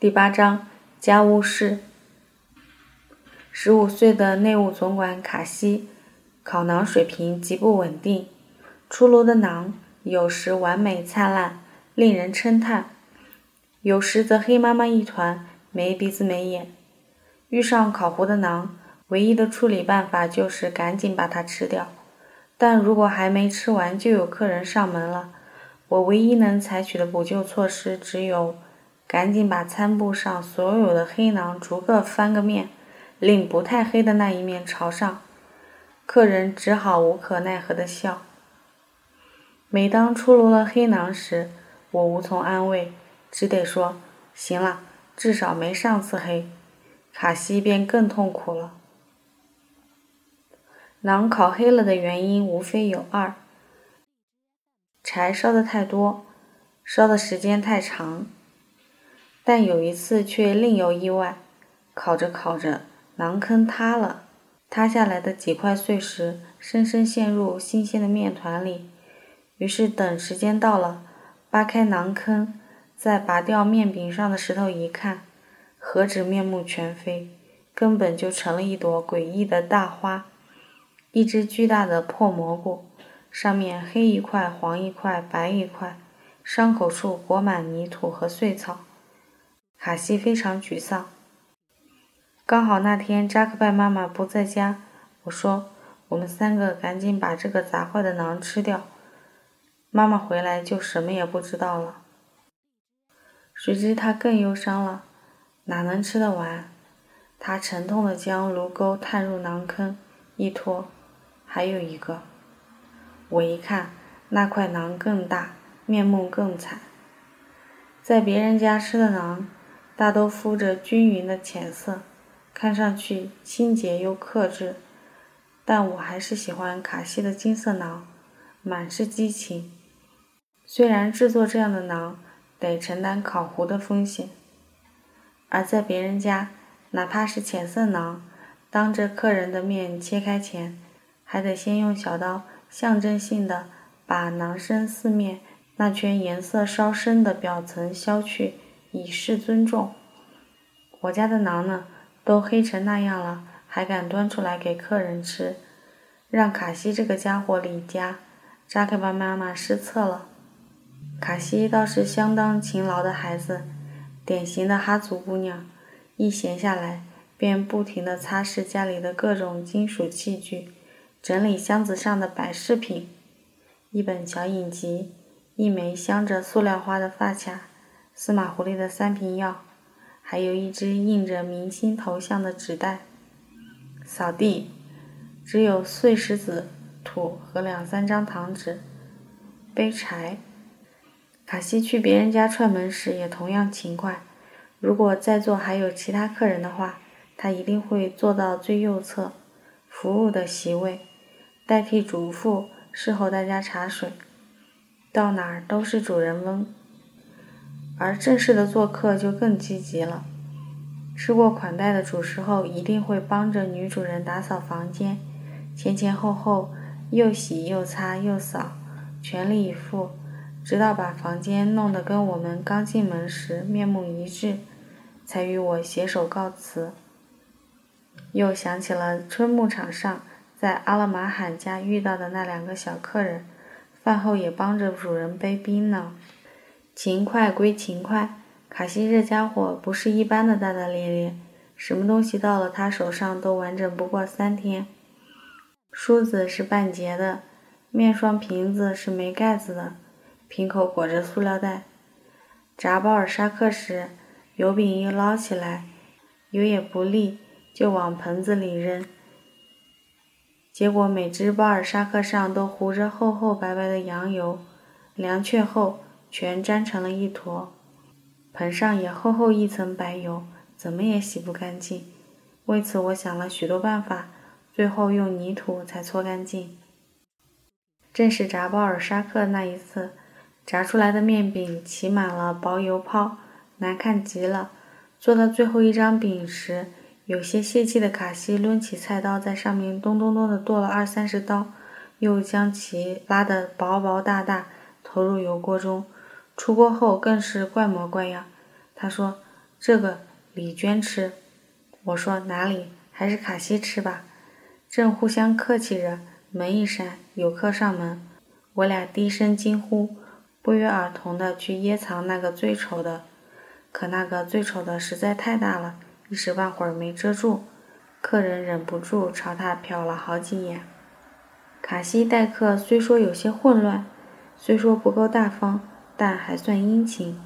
第八章家务事。十五岁的内务总管卡西，烤馕水平极不稳定，出炉的馕有时完美灿烂，令人称叹；有时则黑麻麻一团，没鼻子没眼。遇上烤糊的馕，唯一的处理办法就是赶紧把它吃掉。但如果还没吃完就有客人上门了，我唯一能采取的补救措施只有。赶紧把餐布上所有的黑囊逐个翻个面，令不太黑的那一面朝上。客人只好无可奈何地笑。每当出炉了黑囊时，我无从安慰，只得说：“行了，至少没上次黑。”卡西便更痛苦了。馕烤黑了的原因无非有二：柴烧的太多，烧的时间太长。但有一次却另有意外，烤着烤着，馕坑塌了，塌下来的几块碎石深深陷入新鲜的面团里。于是等时间到了，扒开馕坑，再拔掉面饼上的石头一看，何止面目全非，根本就成了一朵诡异的大花，一只巨大的破蘑菇，上面黑一块，黄一块，白一块，伤口处裹满泥土和碎草。卡西非常沮丧。刚好那天扎克拜妈妈不在家，我说：“我们三个赶紧把这个砸坏的馕吃掉。”妈妈回来就什么也不知道了。谁知他更忧伤了，哪能吃得完？他沉痛地将炉钩探入馕坑，一拖，还有一个。我一看，那块馕更大，面目更惨。在别人家吃的馕。大都敷着均匀的浅色，看上去清洁又克制，但我还是喜欢卡西的金色囊，满是激情。虽然制作这样的囊得承担烤糊的风险，而在别人家，哪怕是浅色囊，当着客人的面切开前，还得先用小刀象征性的把囊身四面那圈颜色稍深的表层削去。以示尊重。我家的馕呢，都黑成那样了，还敢端出来给客人吃，让卡西这个家伙离家。扎克巴妈妈失策了。卡西倒是相当勤劳的孩子，典型的哈族姑娘，一闲下来便不停地擦拭家里的各种金属器具，整理箱子上的摆饰品，一本小影集，一枚镶着塑料花的发卡。司马狐狸的三瓶药，还有一只印着明星头像的纸袋。扫地，只有碎石子、土和两三张糖纸。背柴，卡西去别人家串门时也同样勤快。如果在座还有其他客人的话，他一定会坐到最右侧，服务的席位，代替主妇侍候大家茶水。到哪儿都是主人翁。而正式的做客就更积极了。吃过款待的主食后，一定会帮着女主人打扫房间，前前后后又洗又擦又扫，全力以赴，直到把房间弄得跟我们刚进门时面目一致，才与我携手告辞。又想起了春牧场上在阿勒马罕家遇到的那两个小客人，饭后也帮着主人背冰呢。勤快归勤快，卡西这家伙不是一般的大大咧咧，什么东西到了他手上都完整不过三天。梳子是半截的，面霜瓶子是没盖子的，瓶口裹着塑料袋。炸包尔沙克时，油饼一捞起来，油也不沥，就往盆子里扔，结果每只鲍尔沙克上都糊着厚厚白白的羊油，凉却后。全粘成了一坨，盆上也厚厚一层白油，怎么也洗不干净。为此，我想了许多办法，最后用泥土才搓干净。正是炸包尔沙克那一次，炸出来的面饼起满了薄油泡，难看极了。做到最后一张饼时，有些泄气的卡西抡起菜刀，在上面咚咚咚地剁了二三十刀，又将其拉得薄薄大大，投入油锅中。出锅后更是怪模怪样。他说：“这个李娟吃。”我说：“哪里，还是卡西吃吧。”正互相客气着，门一闪，有客上门。我俩低声惊呼，不约而同地去掖藏那个最丑的。可那个最丑的实在太大了，一时半会儿没遮住。客人忍不住朝他瞟了好几眼。卡西待客虽说有些混乱，虽说不够大方，但还算殷勤。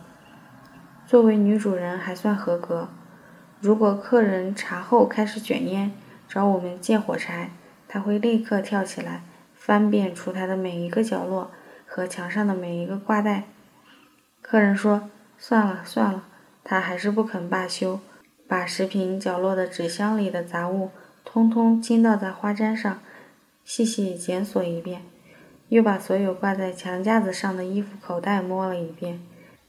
作为女主人还算合格。如果客人茶后开始卷烟，找我们借火柴，她会立刻跳起来，翻遍厨台的每一个角落和墙上的每一个挂带。客人说：“算了算了。”他还是不肯罢休，把食品角落的纸箱里的杂物通通倾倒在花毡上，细细检索一遍，又把所有挂在墙架子上的衣服口袋摸了一遍，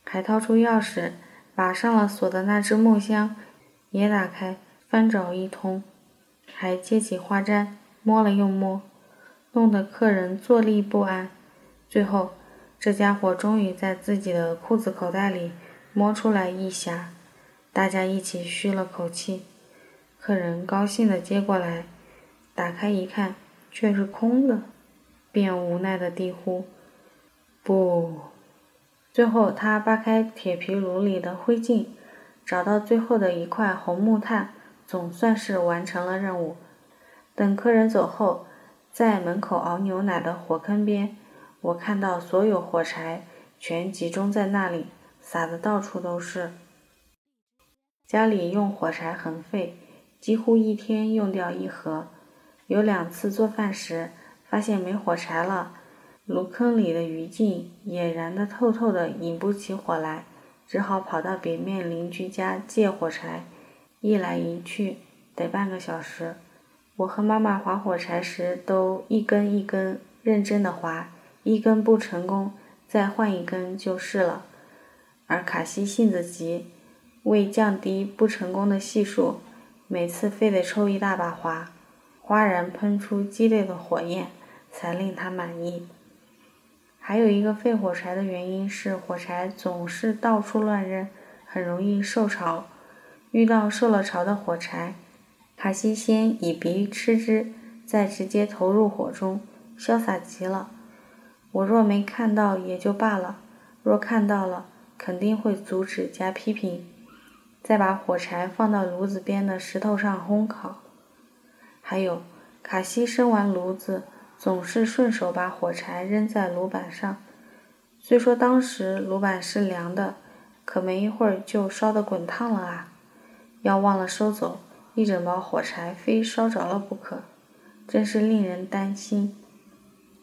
还掏出钥匙，把上了锁的那只木箱。也打开，翻找一通，还接起花毡，摸了又摸，弄得客人坐立不安。最后，这家伙终于在自己的裤子口袋里摸出来一匣，大家一起吁了口气。客人高兴地接过来，打开一看，却是空的，便无奈地低呼：“不！”最后，他扒开铁皮炉里的灰烬。找到最后的一块红木炭，总算是完成了任务。等客人走后，在门口熬牛奶的火坑边，我看到所有火柴全集中在那里，撒的到处都是。家里用火柴很费，几乎一天用掉一盒。有两次做饭时发现没火柴了，炉坑里的余烬也燃得透透的，引不起火来。只好跑到北面邻居家借火柴，一来一去得半个小时。我和妈妈划火柴时都一根一根认真的划，一根不成功再换一根就是了。而卡西性子急，为降低不成功的系数，每次非得抽一大把划，哗然喷出激烈的火焰，才令他满意。还有一个废火柴的原因是，火柴总是到处乱扔，很容易受潮。遇到受了潮的火柴，卡西先以鼻吃之，再直接投入火中，潇洒极了。我若没看到也就罢了，若看到了，肯定会阻止加批评，再把火柴放到炉子边的石头上烘烤。还有，卡西生完炉子。总是顺手把火柴扔在炉板上，虽说当时炉板是凉的，可没一会儿就烧得滚烫了啊！要忘了收走，一整包火柴非烧着了不可，真是令人担心。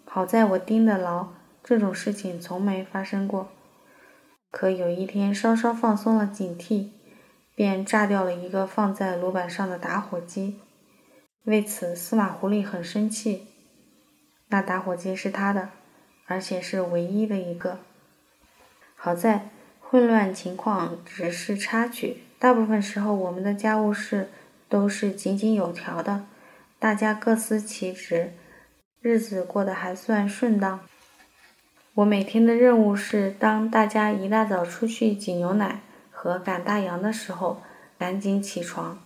好在我盯得牢，这种事情从没发生过。可有一天稍稍放松了警惕，便炸掉了一个放在炉板上的打火机，为此司马狐狸很生气。那打火机是他的，而且是唯一的一个。好在混乱情况只是插曲，大部分时候我们的家务事都是井井有条的，大家各司其职，日子过得还算顺当。我每天的任务是，当大家一大早出去挤牛奶和赶大羊的时候，赶紧起床，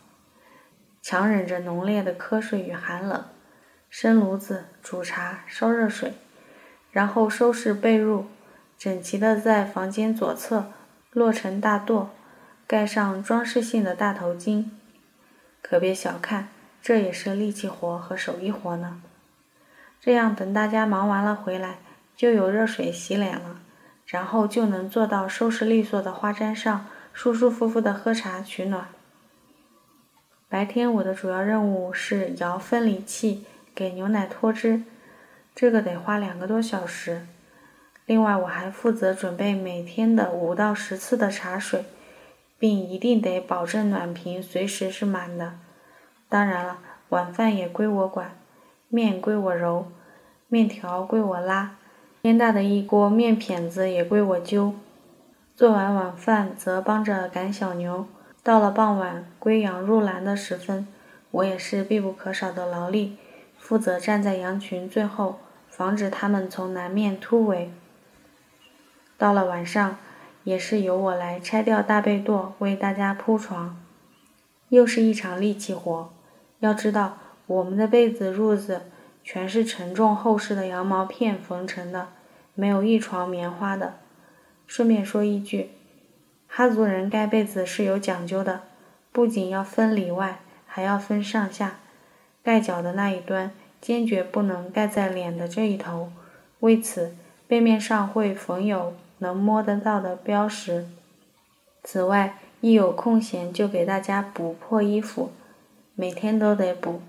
强忍着浓烈的瞌睡与寒冷。生炉子，煮茶，烧热水，然后收拾被褥，整齐的在房间左侧摞成大垛，盖上装饰性的大头巾。可别小看，这也是力气活和手艺活呢。这样等大家忙完了回来，就有热水洗脸了，然后就能坐到收拾利索的花毡上，舒舒服服的喝茶取暖。白天我的主要任务是摇分离器。给牛奶脱脂，这个得花两个多小时。另外，我还负责准备每天的五到十次的茶水，并一定得保证暖瓶随时是满的。当然了，晚饭也归我管，面归我揉，面条归我拉，天大的一锅面片子也归我揪。做完晚饭，则帮着赶小牛。到了傍晚归羊入栏的时分，我也是必不可少的劳力。负责站在羊群最后，防止它们从南面突围。到了晚上，也是由我来拆掉大被垛，为大家铺床，又是一场力气活。要知道，我们的被子褥子全是沉重厚实的羊毛片缝成的，没有一床棉花的。顺便说一句，哈族人盖被子是有讲究的，不仅要分里外，还要分上下。盖脚的那一端坚决不能盖在脸的这一头，为此背面上会缝有。能摸得到的标识。此外，一有空闲就给大家补破衣服，每天都得补。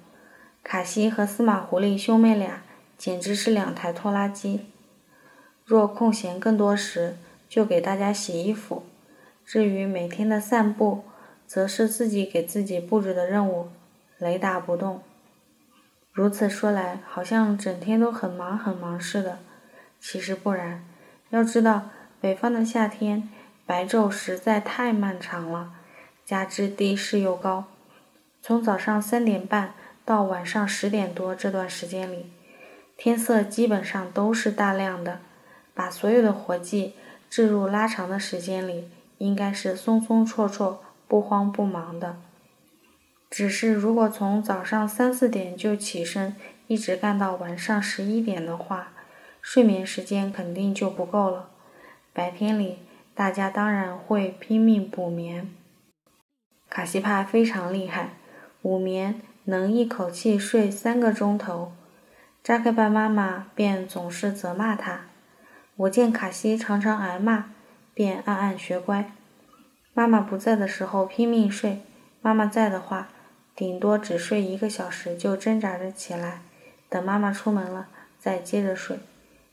卡西和司马狐狸兄妹俩简直是两台拖拉机。若空闲更多时，就给大家洗衣服。至于每天的散步，则是自己给自己布置的任务，雷打不动。如此说来，好像整天都很忙很忙似的，其实不然。要知道。北方的夏天，白昼实在太漫长了，加之地势又高，从早上三点半到晚上十点多这段时间里，天色基本上都是大亮的。把所有的活计置入拉长的时间里，应该是松松绰绰、不慌不忙的。只是如果从早上三四点就起身，一直干到晚上十一点的话，睡眠时间肯定就不够了。白天里，大家当然会拼命补眠。卡西帕非常厉害，午眠能一口气睡三个钟头。扎克巴妈妈便总是责骂他。我见卡西常常挨骂，便暗暗学乖。妈妈不在的时候拼命睡，妈妈在的话，顶多只睡一个小时就挣扎着起来，等妈妈出门了再接着睡。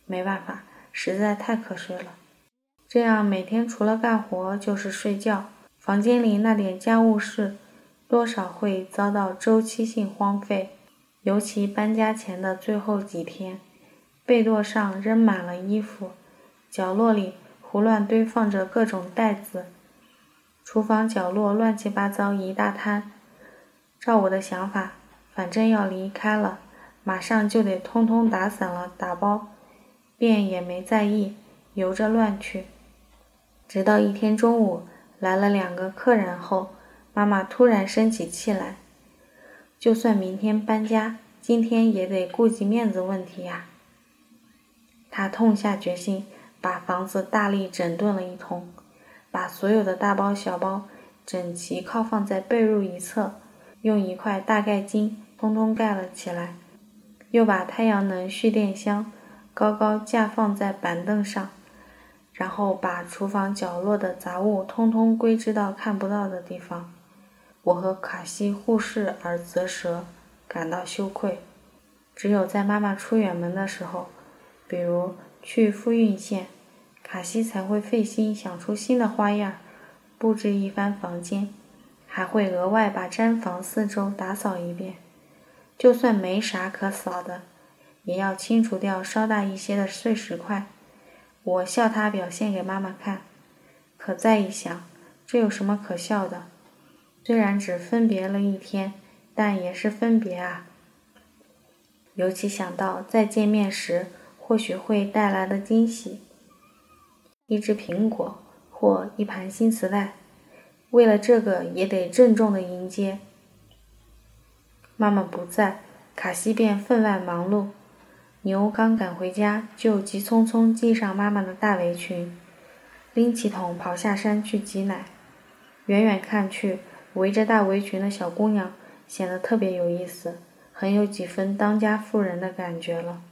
没办法，实在太瞌睡了。这样每天除了干活就是睡觉，房间里那点家务事，多少会遭到周期性荒废。尤其搬家前的最后几天，被垛上扔满了衣服，角落里胡乱堆放着各种袋子，厨房角落乱七八糟一大摊。照我的想法，反正要离开了，马上就得通通打散了打包，便也没在意，由着乱去。直到一天中午来了两个客人后，妈妈突然生起气来。就算明天搬家，今天也得顾及面子问题呀。她痛下决心，把房子大力整顿了一通，把所有的大包小包整齐靠放在被褥一侧，用一块大盖巾通通盖了起来，又把太阳能蓄电箱高高架放在板凳上。然后把厨房角落的杂物通通归置到看不到的地方。我和卡西互视而啧舌，感到羞愧。只有在妈妈出远门的时候，比如去富蕴县，卡西才会费心想出新的花样，布置一番房间，还会额外把毡房四周打扫一遍。就算没啥可扫的，也要清除掉稍大一些的碎石块。我笑他表现给妈妈看，可再一想，这有什么可笑的？虽然只分别了一天，但也是分别啊。尤其想到再见面时或许会带来的惊喜，一只苹果或一盘新磁带，为了这个也得郑重的迎接。妈妈不在，卡西便分外忙碌。牛刚赶回家，就急匆匆系上妈妈的大围裙，拎起桶跑下山去挤奶。远远看去，围着大围裙的小姑娘显得特别有意思，很有几分当家妇人的感觉了。